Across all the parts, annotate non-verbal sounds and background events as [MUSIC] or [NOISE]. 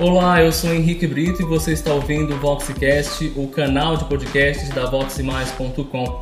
Olá, eu sou Henrique Brito e você está ouvindo o Voxcast, o canal de podcasts da voximais.com.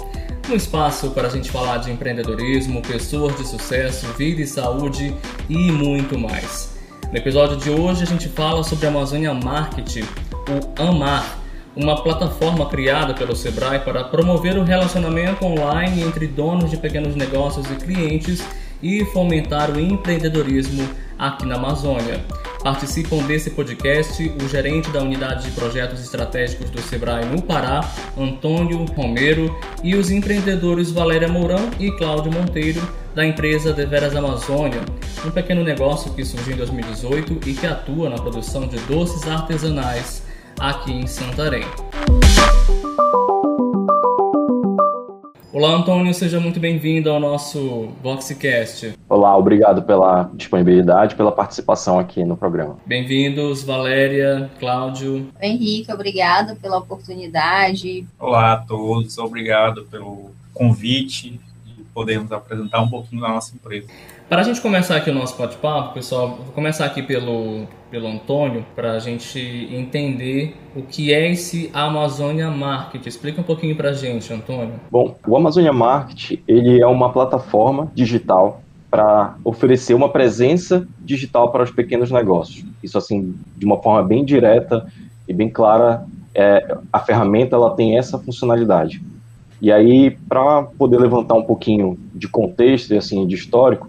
Um espaço para a gente falar de empreendedorismo, pessoas de sucesso, vida e saúde e muito mais. No episódio de hoje a gente fala sobre a Amazônia Marketing, o AMAR, uma plataforma criada pelo Sebrae para promover o relacionamento online entre donos de pequenos negócios e clientes e fomentar o empreendedorismo aqui na Amazônia. Participam desse podcast o gerente da unidade de projetos estratégicos do Sebrae no Pará, Antônio Romero, e os empreendedores Valéria Mourão e Cláudio Monteiro, da empresa Deveras Amazônia, um pequeno negócio que surgiu em 2018 e que atua na produção de doces artesanais aqui em Santarém. Olá, Antônio, seja muito bem-vindo ao nosso Voxcast. Olá, obrigado pela disponibilidade, pela participação aqui no programa. Bem-vindos, Valéria, Cláudio. Henrique, obrigado pela oportunidade. Olá a todos, obrigado pelo convite e podermos apresentar um pouquinho da nossa empresa. Para a gente começar aqui o nosso bate-papo, pessoal, vou começar aqui pelo, pelo Antônio, para a gente entender o que é esse Amazônia Market. Explica um pouquinho para a gente, Antônio. Bom, o Amazônia Market ele é uma plataforma digital para oferecer uma presença digital para os pequenos negócios. Isso assim, de uma forma bem direta e bem clara, é, a ferramenta ela tem essa funcionalidade. E aí, para poder levantar um pouquinho de contexto e assim de histórico,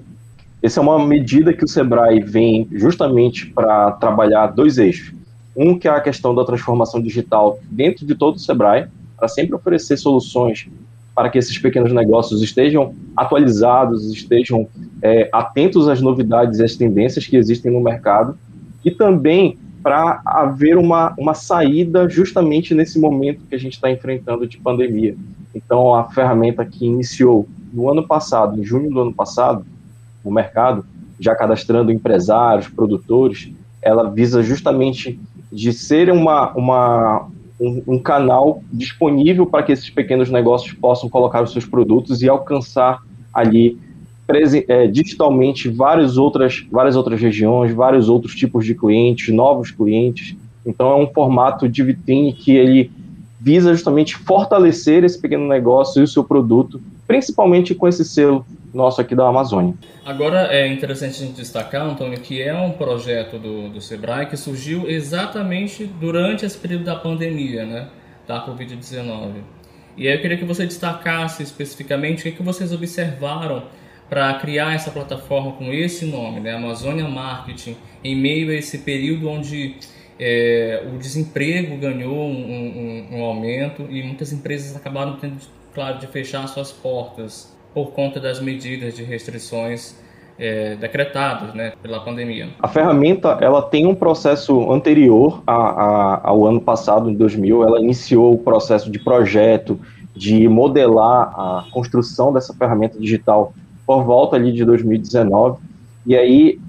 essa é uma medida que o Sebrae vem justamente para trabalhar dois eixos. Um que é a questão da transformação digital dentro de todo o Sebrae, para sempre oferecer soluções para que esses pequenos negócios estejam atualizados, estejam é, atentos às novidades e às tendências que existem no mercado, e também para haver uma, uma saída justamente nesse momento que a gente está enfrentando de pandemia. Então, a ferramenta que iniciou no ano passado, em junho do ano passado, o mercado, já cadastrando empresários, produtores, ela visa justamente de ser uma, uma, um, um canal disponível para que esses pequenos negócios possam colocar os seus produtos e alcançar ali é, digitalmente várias outras, várias outras regiões, vários outros tipos de clientes, novos clientes. Então é um formato de vitrine que ele visa justamente fortalecer esse pequeno negócio e o seu produto, principalmente com esse selo nosso aqui da Amazônia. Agora é interessante a gente destacar, Antônio, que é um projeto do, do Sebrae que surgiu exatamente durante esse período da pandemia, né, da Covid-19. E aí eu queria que você destacasse especificamente o que, que vocês observaram para criar essa plataforma com esse nome, né, Amazônia Marketing, em meio a esse período onde é, o desemprego ganhou um, um, um aumento e muitas empresas acabaram tendo, claro, de fechar suas portas por conta das medidas de restrições é, decretadas né, pela pandemia. A ferramenta ela tem um processo anterior a, a, ao ano passado, em 2000. Ela iniciou o processo de projeto, de modelar a construção dessa ferramenta digital por volta ali de 2019. E aí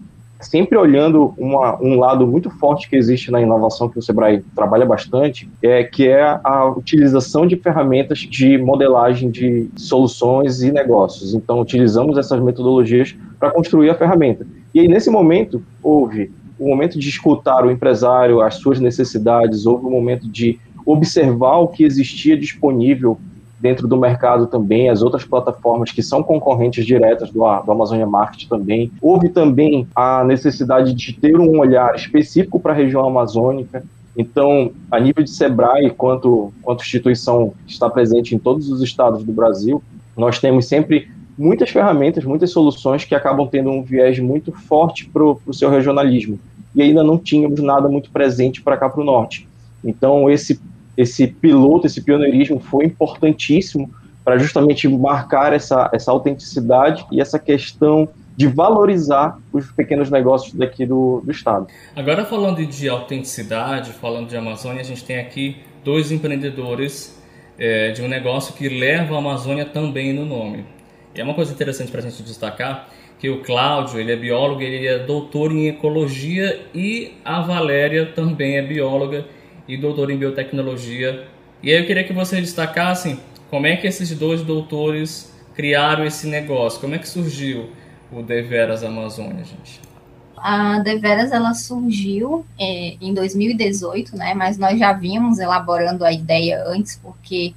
sempre olhando uma, um lado muito forte que existe na inovação que o Sebrae trabalha bastante, é que é a utilização de ferramentas de modelagem de soluções e negócios. Então, utilizamos essas metodologias para construir a ferramenta. E aí, nesse momento, houve o momento de escutar o empresário, as suas necessidades, houve o momento de observar o que existia disponível dentro do mercado também, as outras plataformas que são concorrentes diretas do, do Amazônia Market também. Houve também a necessidade de ter um olhar específico para a região amazônica. Então, a nível de SEBRAE, quanto, quanto instituição está presente em todos os estados do Brasil, nós temos sempre muitas ferramentas, muitas soluções que acabam tendo um viés muito forte para o seu regionalismo. E ainda não tínhamos nada muito presente para cá para o norte. Então, esse esse piloto, esse pioneirismo foi importantíssimo para justamente marcar essa, essa autenticidade e essa questão de valorizar os pequenos negócios daqui do, do estado. Agora falando de autenticidade, falando de Amazônia, a gente tem aqui dois empreendedores é, de um negócio que leva a Amazônia também no nome. E é uma coisa interessante para a gente destacar que o Cláudio ele é biólogo, ele é doutor em ecologia e a Valéria também é bióloga e doutor em biotecnologia. E aí eu queria que vocês destacassem como é que esses dois doutores criaram esse negócio, como é que surgiu o Deveras Amazônia, gente. A Deveras ela surgiu é, em 2018, né? Mas nós já vínhamos elaborando a ideia antes, porque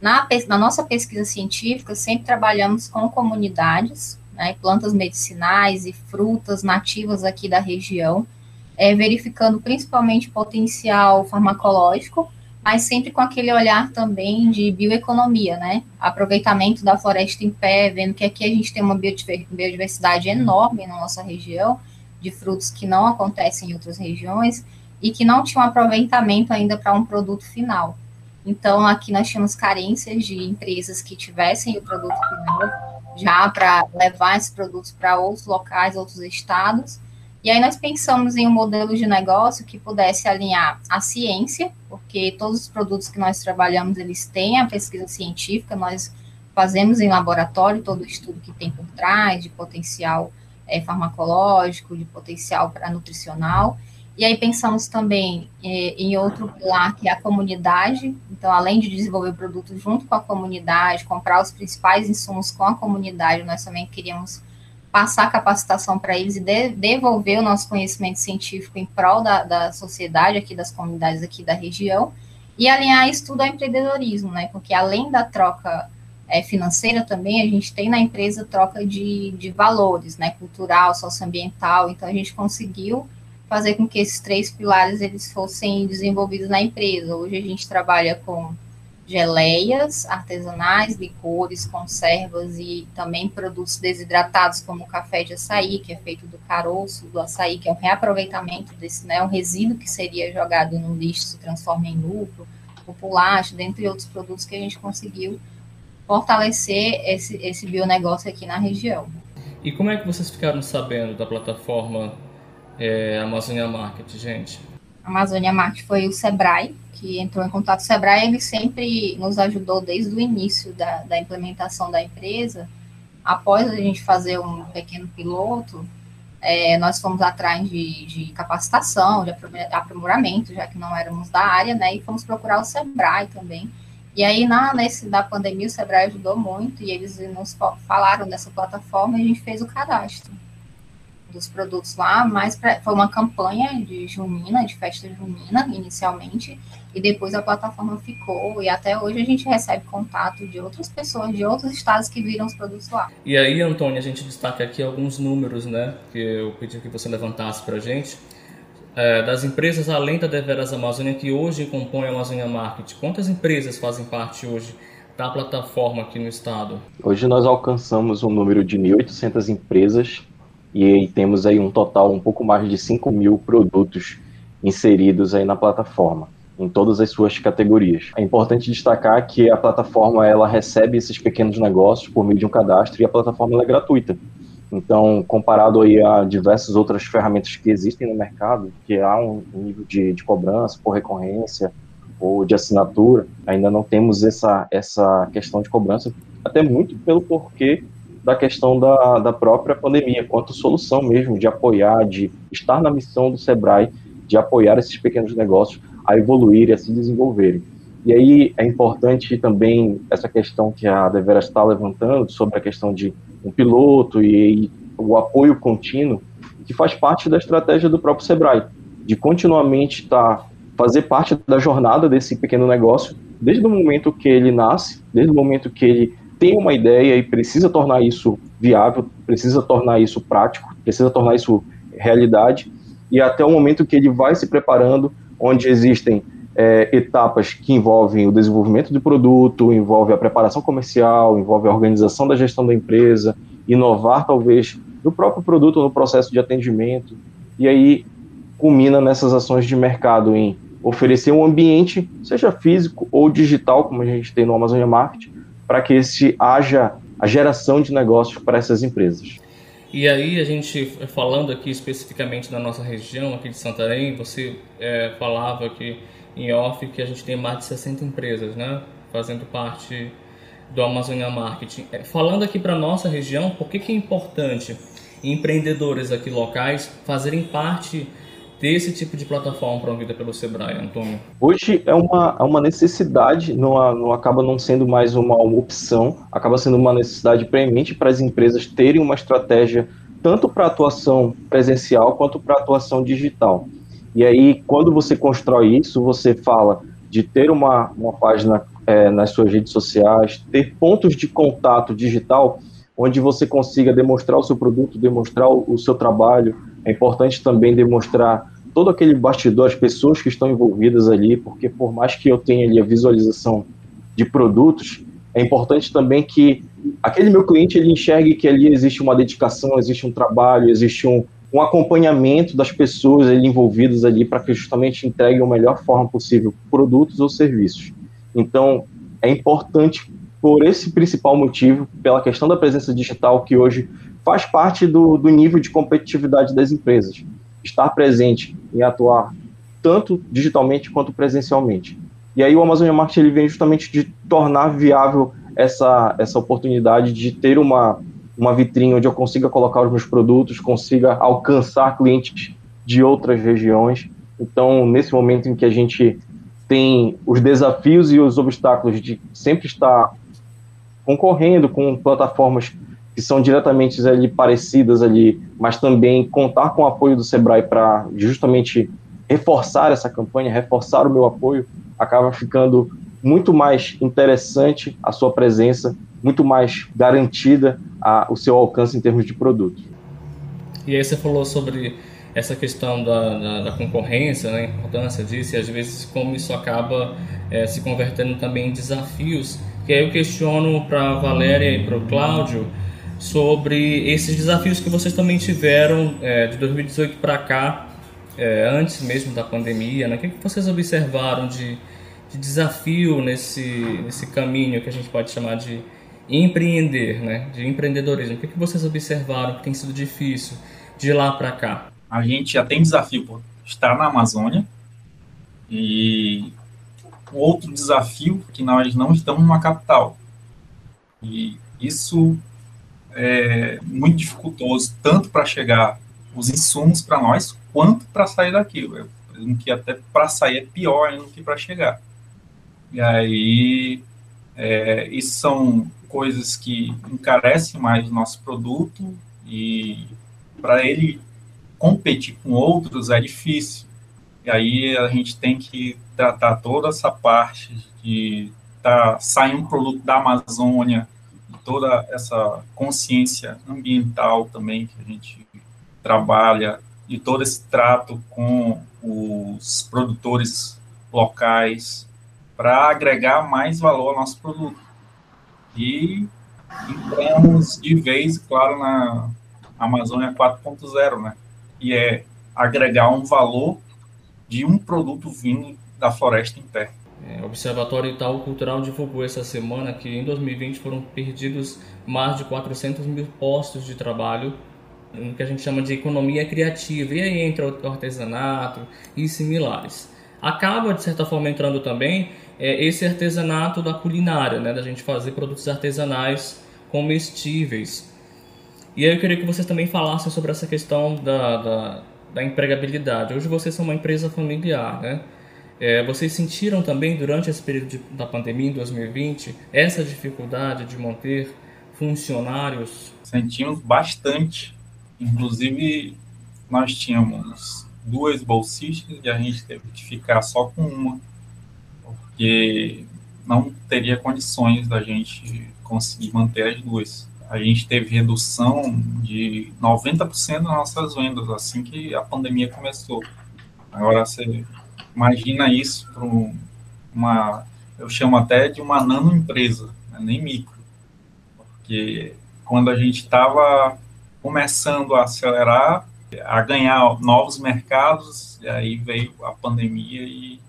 na, na nossa pesquisa científica sempre trabalhamos com comunidades, né, plantas medicinais e frutas nativas aqui da região, é, verificando principalmente potencial farmacológico, mas sempre com aquele olhar também de bioeconomia, né? Aproveitamento da floresta em pé, vendo que aqui a gente tem uma biodiversidade enorme na nossa região, de frutos que não acontecem em outras regiões e que não tinham aproveitamento ainda para um produto final. Então, aqui nós tínhamos carências de empresas que tivessem o produto final já para levar esses produtos para outros locais, outros estados. E aí nós pensamos em um modelo de negócio que pudesse alinhar a ciência, porque todos os produtos que nós trabalhamos, eles têm a pesquisa científica, nós fazemos em laboratório todo o estudo que tem por trás, de potencial é, farmacológico, de potencial para nutricional, e aí pensamos também é, em outro pilar, que é a comunidade. Então, além de desenvolver o produto junto com a comunidade, comprar os principais insumos com a comunidade, nós também queríamos passar capacitação para eles e de, devolver o nosso conhecimento científico em prol da, da sociedade aqui, das comunidades aqui da região, e alinhar isso tudo ao empreendedorismo, né? Porque além da troca é, financeira também, a gente tem na empresa troca de, de valores, né? Cultural, socioambiental. Então, a gente conseguiu fazer com que esses três pilares eles fossem desenvolvidos na empresa. Hoje a gente trabalha com geleias artesanais, licores, conservas e também produtos desidratados como o café de açaí, que é feito do caroço do açaí, que é um reaproveitamento desse, né, um resíduo que seria jogado no lixo se transforma em lucro, o pulacho, dentre outros produtos que a gente conseguiu fortalecer esse, esse bionegócio aqui na região. E como é que vocês ficaram sabendo da plataforma é, Amazônia Market, gente? Amazônia Market foi o Sebrae, que entrou em contato. O Sebrae ele sempre nos ajudou desde o início da, da implementação da empresa. Após a gente fazer um pequeno piloto, é, nós fomos atrás de, de, capacitação, de aprimoramento, já que não éramos da área, né? E fomos procurar o Sebrae também. E aí, na, nesse da pandemia, o Sebrae ajudou muito e eles nos falaram dessa plataforma e a gente fez o cadastro dos produtos lá, mas pra, foi uma campanha de junina, de festa junina, inicialmente, e depois a plataforma ficou, e até hoje a gente recebe contato de outras pessoas, de outros estados que viram os produtos lá. E aí, Antônio, a gente destaca aqui alguns números, né, que eu pedi que você levantasse para a gente, é, das empresas além da Deveras Amazônia, que hoje compõem a Amazônia Market. Quantas empresas fazem parte hoje da plataforma aqui no estado? Hoje nós alcançamos um número de 1.800 empresas e temos aí um total um pouco mais de 5 mil produtos inseridos aí na plataforma, em todas as suas categorias. É importante destacar que a plataforma ela recebe esses pequenos negócios por meio de um cadastro e a plataforma é gratuita. Então, comparado aí a diversas outras ferramentas que existem no mercado, que há um nível de, de cobrança por recorrência ou de assinatura, ainda não temos essa, essa questão de cobrança, até muito pelo porquê da questão da, da própria pandemia, quanto solução mesmo de apoiar, de estar na missão do Sebrae, de apoiar esses pequenos negócios a evoluir e a se desenvolverem. E aí é importante também essa questão que a Devera está levantando sobre a questão de um piloto e, e o apoio contínuo, que faz parte da estratégia do próprio Sebrae, de continuamente estar tá, fazer parte da jornada desse pequeno negócio, desde o momento que ele nasce, desde o momento que ele tem uma ideia e precisa tornar isso viável, precisa tornar isso prático, precisa tornar isso realidade, e até o momento que ele vai se preparando, onde existem é, etapas que envolvem o desenvolvimento do produto, envolve a preparação comercial, envolve a organização da gestão da empresa, inovar talvez no próprio produto, no processo de atendimento, e aí culmina nessas ações de mercado em oferecer um ambiente, seja físico ou digital, como a gente tem no Amazônia Market, para que este haja a geração de negócios para essas empresas. E aí a gente falando aqui especificamente da nossa região aqui de Santarém, você é, falava que em off que a gente tem mais de 60 empresas, né, fazendo parte do Amazônia Marketing. É, falando aqui para nossa região, por que, que é importante empreendedores aqui locais fazerem parte desse tipo de plataforma promovida pelo Sebrae, Antônio? Hoje é uma, é uma necessidade, não, não acaba não sendo mais uma, uma opção, acaba sendo uma necessidade premente para as empresas terem uma estratégia tanto para atuação presencial quanto para atuação digital. E aí, quando você constrói isso, você fala de ter uma, uma página é, nas suas redes sociais, ter pontos de contato digital onde você consiga demonstrar o seu produto, demonstrar o, o seu trabalho. É importante também demonstrar todo aquele bastidor, as pessoas que estão envolvidas ali, porque por mais que eu tenha ali a visualização de produtos, é importante também que aquele meu cliente ele enxergue que ali existe uma dedicação, existe um trabalho, existe um, um acompanhamento das pessoas ali envolvidas ali para que justamente entreguem a melhor forma possível produtos ou serviços. Então, é importante por esse principal motivo, pela questão da presença digital que hoje faz parte do, do nível de competitividade das empresas. Estar presente e atuar tanto digitalmente quanto presencialmente. E aí o Amazônia Marketing ele vem justamente de tornar viável essa, essa oportunidade de ter uma, uma vitrine onde eu consiga colocar os meus produtos, consiga alcançar clientes de outras regiões. Então, nesse momento em que a gente tem os desafios e os obstáculos de sempre estar concorrendo com plataformas que são diretamente ali parecidas ali, mas também contar com o apoio do Sebrae para justamente reforçar essa campanha, reforçar o meu apoio, acaba ficando muito mais interessante a sua presença, muito mais garantida a, o seu alcance em termos de produto. E aí você falou sobre essa questão da, da, da concorrência, né, a importância disso, e às vezes como isso acaba é, se convertendo também em desafios, que aí eu questiono para a Valéria e para o Cláudio sobre esses desafios que vocês também tiveram é, de 2018 para cá, é, antes mesmo da pandemia, né? o que, que vocês observaram de, de desafio nesse, nesse caminho que a gente pode chamar de empreender, né? de empreendedorismo? O que, que vocês observaram que tem sido difícil de lá para cá? A gente já tem desafio por estar na Amazônia e outro desafio que nós não estamos numa capital. E isso é muito dificultoso, tanto para chegar os insumos para nós, quanto para sair daqui. Eu presumo que até para sair é pior ainda do que para chegar. E aí, é, isso são coisas que encarecem mais o nosso produto e para ele competir com outros é difícil. E aí a gente tem que tratar toda essa parte de tá, sair um produto da Amazônia, toda essa consciência ambiental também que a gente trabalha, e todo esse trato com os produtores locais, para agregar mais valor ao nosso produto. E entramos de vez, claro, na Amazônia 4.0, né? E é agregar um valor de um produto vindo da floresta pé. É, Observatório Itaú Cultural divulgou essa semana que em 2020 foram perdidos mais de 400 mil postos de trabalho no que a gente chama de economia criativa, e aí entra o artesanato e similares. Acaba, de certa forma, entrando também é, esse artesanato da culinária, né, da gente fazer produtos artesanais comestíveis. E aí eu queria que vocês também falassem sobre essa questão da, da, da empregabilidade. Hoje vocês são uma empresa familiar, né? É, vocês sentiram também durante esse período de, da pandemia em 2020 essa dificuldade de manter funcionários? Sentimos bastante. Inclusive, nós tínhamos duas bolsistas e a gente teve que ficar só com uma porque não teria condições da gente conseguir manter as duas. A gente teve redução de 90% das nossas vendas assim que a pandemia começou. Agora você imagina isso para uma, eu chamo até de uma nano empresa, né, nem micro, porque quando a gente estava começando a acelerar, a ganhar novos mercados, aí veio a pandemia e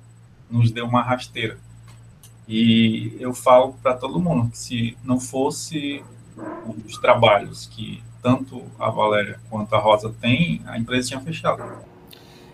nos deu uma rasteira. E eu falo para todo mundo que se não fosse os trabalhos que tanto a Valéria quanto a Rosa têm, a empresa tinha fechado.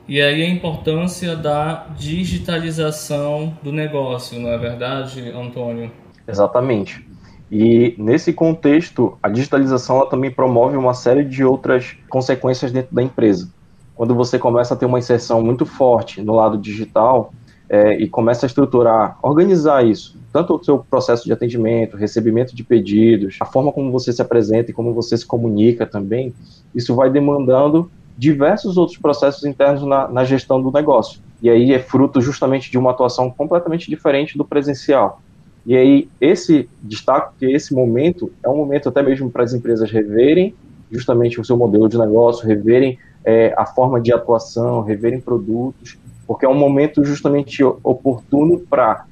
E aí a importância da digitalização do negócio, não é verdade, Antônio? Exatamente. E nesse contexto, a digitalização ela também promove uma série de outras consequências dentro da empresa. Quando você começa a ter uma inserção muito forte no lado digital, é, e começa a estruturar, organizar isso, tanto o seu processo de atendimento, recebimento de pedidos, a forma como você se apresenta e como você se comunica também, isso vai demandando diversos outros processos internos na, na gestão do negócio. E aí é fruto justamente de uma atuação completamente diferente do presencial. E aí esse destaque que esse momento é um momento até mesmo para as empresas reverem justamente o seu modelo de negócio, reverem é, a forma de atuação, reverem produtos porque é um momento justamente oportuno para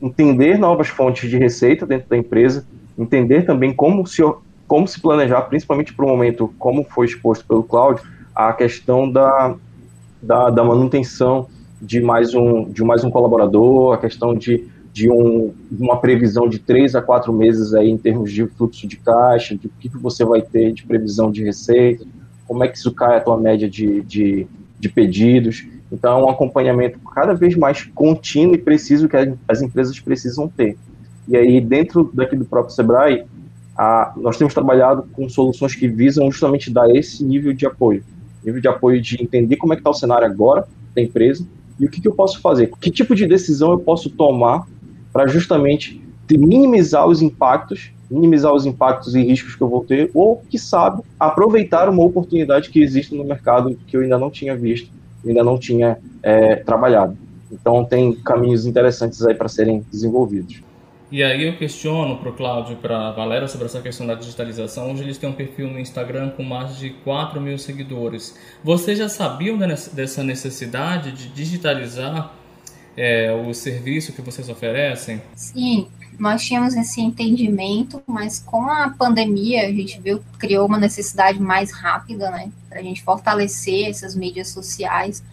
entender novas fontes de receita dentro da empresa, entender também como se, como se planejar, principalmente para o momento, como foi exposto pelo Cláudio, a questão da, da, da, manutenção de mais, um, de mais um colaborador, a questão de, de um, uma previsão de três a quatro meses aí em termos de fluxo de caixa, de o que, que você vai ter de previsão de receita, como é que isso cai a tua média de, de, de pedidos. Então, é um acompanhamento cada vez mais contínuo e preciso que as empresas precisam ter. E aí, dentro daqui do próprio Sebrae, a, nós temos trabalhado com soluções que visam justamente dar esse nível de apoio. Nível de apoio de entender como é que está o cenário agora da empresa e o que, que eu posso fazer. Que tipo de decisão eu posso tomar para justamente minimizar os impactos, minimizar os impactos e riscos que eu vou ter, ou, que sabe, aproveitar uma oportunidade que existe no mercado que eu ainda não tinha visto ainda não tinha é, trabalhado. Então tem caminhos interessantes aí para serem desenvolvidos. E aí eu questiono para o Cláudio e para a Valéria sobre essa questão da digitalização. Hoje eles têm um perfil no Instagram com mais de 4 mil seguidores. Vocês já sabiam dessa necessidade de digitalizar é, o serviço que vocês oferecem? Sim, nós tínhamos esse entendimento, mas com a pandemia a gente viu criou uma necessidade mais rápida, né, para a gente fortalecer essas mídias sociais.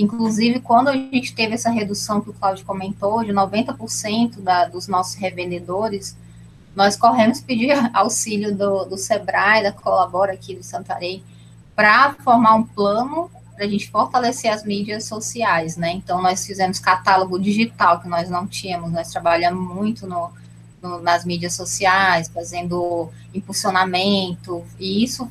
Inclusive, quando a gente teve essa redução que o Claudio comentou, de 90% da, dos nossos revendedores, nós corremos pedir [LAUGHS] auxílio do, do Sebrae, da Colabora aqui do Santarém, para formar um plano para a gente fortalecer as mídias sociais, né? Então, nós fizemos catálogo digital, que nós não tínhamos, nós trabalhamos muito no, no, nas mídias sociais, fazendo impulsionamento, e isso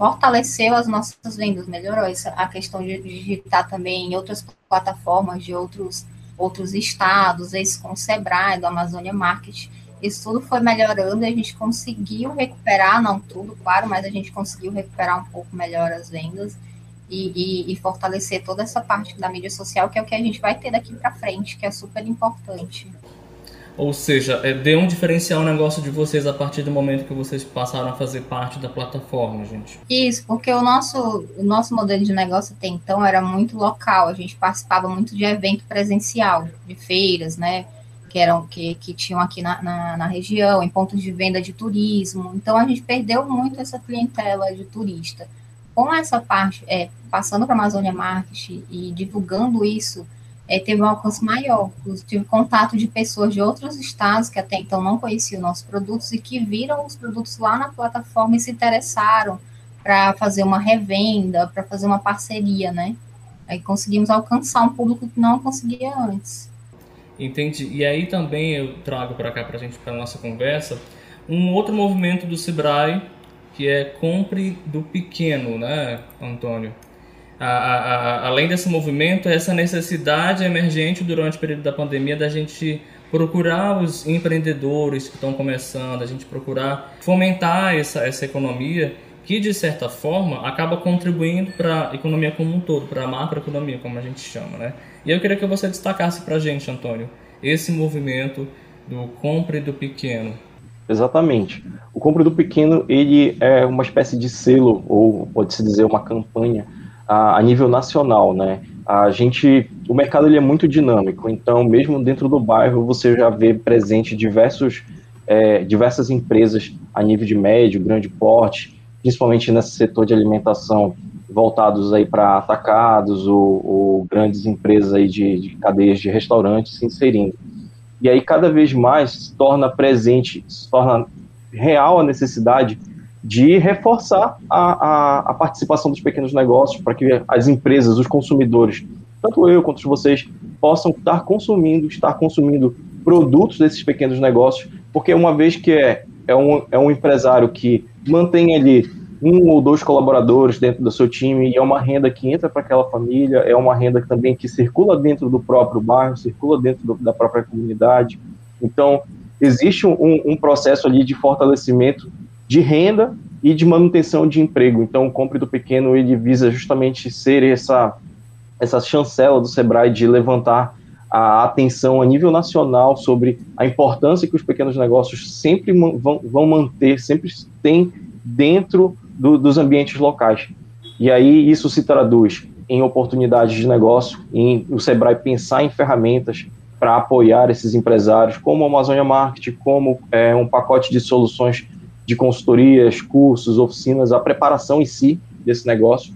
fortaleceu as nossas vendas, melhorou isso, a questão de digitar também em outras plataformas de outros, outros estados, esse com o Sebrae, do Amazônia Market, isso tudo foi melhorando e a gente conseguiu recuperar, não tudo, claro, mas a gente conseguiu recuperar um pouco melhor as vendas, e, e, e, fortalecer toda essa parte da mídia social, que é o que a gente vai ter daqui para frente, que é super importante. Ou seja, é, deu um diferencial o negócio de vocês a partir do momento que vocês passaram a fazer parte da plataforma, gente. Isso, porque o nosso, o nosso modelo de negócio até então era muito local, a gente participava muito de evento presencial, de feiras, né? Que, eram, que, que tinham aqui na, na, na região, em pontos de venda de turismo. Então a gente perdeu muito essa clientela de turista com essa parte, é, passando para a Amazônia Market e divulgando isso, é, teve um alcance maior. Eu tive contato de pessoas de outros estados que até então não conheciam nossos produtos e que viram os produtos lá na plataforma e se interessaram para fazer uma revenda, para fazer uma parceria, né? Aí conseguimos alcançar um público que não conseguia antes. Entendi. E aí também eu trago para cá para a gente para nossa conversa um outro movimento do Sebrae que é compre do pequeno, né, Antônio? A, a, além desse movimento, essa necessidade emergente durante o período da pandemia da gente procurar os empreendedores que estão começando, a gente procurar fomentar essa, essa economia que, de certa forma, acaba contribuindo para a economia como um todo, para a macroeconomia, como a gente chama. Né? E eu queria que você destacasse para a gente, Antônio, esse movimento do compre do pequeno. Exatamente. O Compre do Pequeno, ele é uma espécie de selo, ou pode-se dizer uma campanha a, a, nível nacional, né? A gente, o mercado ele é muito dinâmico, então mesmo dentro do bairro você já vê presente diversos, é, diversas empresas a nível de médio, grande porte, principalmente nesse setor de alimentação, voltados aí para atacados ou, ou, grandes empresas aí de, de cadeias de restaurantes se inserindo. E aí, cada vez mais, se torna presente, se torna real a necessidade de reforçar a, a, a participação dos pequenos negócios para que as empresas, os consumidores, tanto eu quanto vocês, possam estar consumindo, estar consumindo produtos desses pequenos negócios, porque uma vez que é, é, um, é um empresário que mantém ali um ou dois colaboradores dentro do seu time e é uma renda que entra para aquela família, é uma renda também que circula dentro do próprio bairro, circula dentro do, da própria comunidade. Então, existe um, um, processo ali de fortalecimento de renda e de manutenção de emprego. Então, o Compre do Pequeno, ele visa justamente ser essa, essa chancela do Sebrae de levantar a atenção a nível nacional sobre a importância que os pequenos negócios sempre vão, vão manter, sempre têm dentro do, dos ambientes locais. E aí isso se traduz em oportunidades de negócio, em o Sebrae pensar em ferramentas para apoiar esses empresários, como a Amazônia Market, como é, um pacote de soluções de consultorias, cursos, oficinas, a preparação em si desse negócio,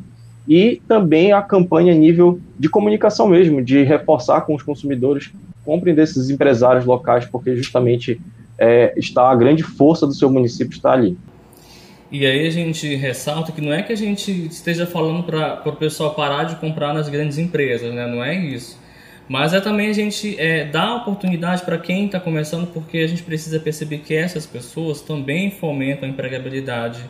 e também a campanha a nível de comunicação mesmo, de reforçar com os consumidores, comprem desses empresários locais, porque justamente é, está a grande força do seu município está ali. E aí a gente ressalta que não é que a gente esteja falando para o pessoal parar de comprar nas grandes empresas, né? não é isso. Mas é também a gente é, dar oportunidade para quem está começando, porque a gente precisa perceber que essas pessoas também fomentam a empregabilidade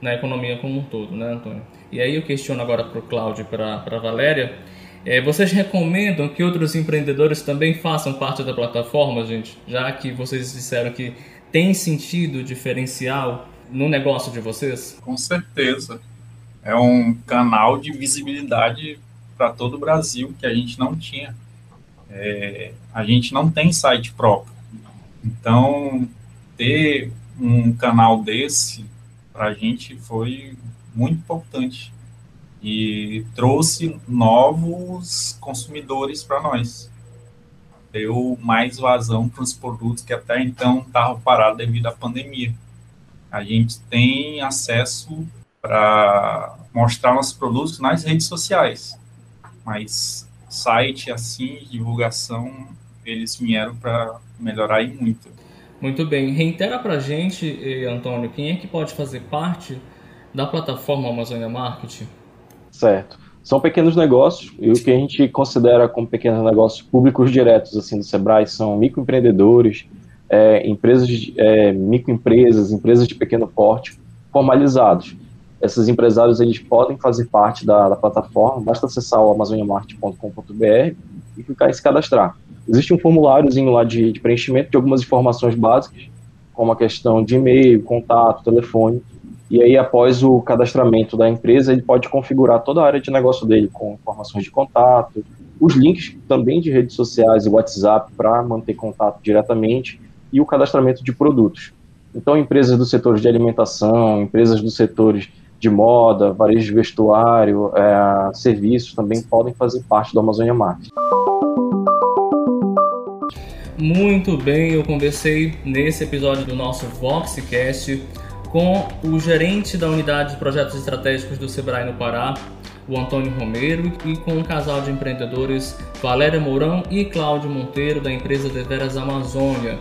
na economia como um todo, né, Antônio? E aí eu questiono agora para o Cláudio e para a Valéria, é, vocês recomendam que outros empreendedores também façam parte da plataforma, gente? Já que vocês disseram que tem sentido diferencial no negócio de vocês? Com certeza. É um canal de visibilidade para todo o Brasil que a gente não tinha. É, a gente não tem site próprio. Então, ter um canal desse para a gente foi muito importante e trouxe novos consumidores para nós. Deu mais vazão para os produtos que até então estavam parados devido à pandemia a gente tem acesso para mostrar nossos produtos nas redes sociais, mas site assim, divulgação, eles vieram para melhorar e muito. Muito bem. Reitera para a gente, eh, Antônio, quem é que pode fazer parte da plataforma Amazônia Marketing? Certo. São pequenos negócios, e o que a gente considera como pequenos negócios públicos diretos assim do Sebrae são microempreendedores, é, empresas, é, microempresas, empresas de pequeno porte formalizados. Esses empresários eles podem fazer parte da, da plataforma, basta acessar o amazoniamart.com.br e clicar em se cadastrar. Existe um formuláriozinho lá de, de preenchimento de algumas informações básicas, como a questão de e-mail, contato, telefone, e aí após o cadastramento da empresa, ele pode configurar toda a área de negócio dele com informações de contato, os links também de redes sociais e WhatsApp para manter contato diretamente e o cadastramento de produtos. Então, empresas do setor de alimentação, empresas do setores de moda, varejo de vestuário, é, serviços também podem fazer parte do Amazônia Market. Muito bem, eu conversei nesse episódio do nosso Voxcast com o gerente da unidade de projetos estratégicos do Sebrae no Pará, o Antônio Romero, e com o casal de empreendedores Valéria Mourão e Cláudio Monteiro, da empresa Deveras Amazônia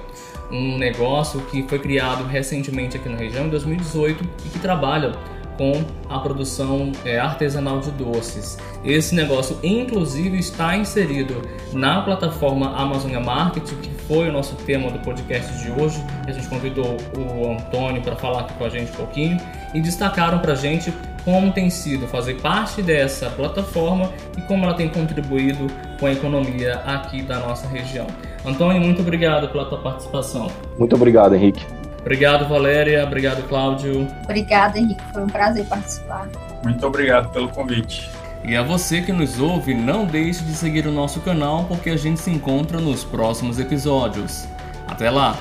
um negócio que foi criado recentemente aqui na região em 2018 e que trabalha com a produção é, artesanal de doces. Esse negócio, inclusive, está inserido na plataforma Amazônia Marketing, que foi o nosso tema do podcast de hoje. A gente convidou o Antônio para falar aqui com a gente um pouquinho e destacaram para a gente como tem sido fazer parte dessa plataforma e como ela tem contribuído com a economia aqui da nossa região. Antônio, muito obrigado pela tua participação. Muito obrigado, Henrique. Obrigado, Valéria. Obrigado, Cláudio. Obrigada, Henrique. Foi um prazer participar. Muito obrigado pelo convite. E a você que nos ouve, não deixe de seguir o nosso canal porque a gente se encontra nos próximos episódios. Até lá!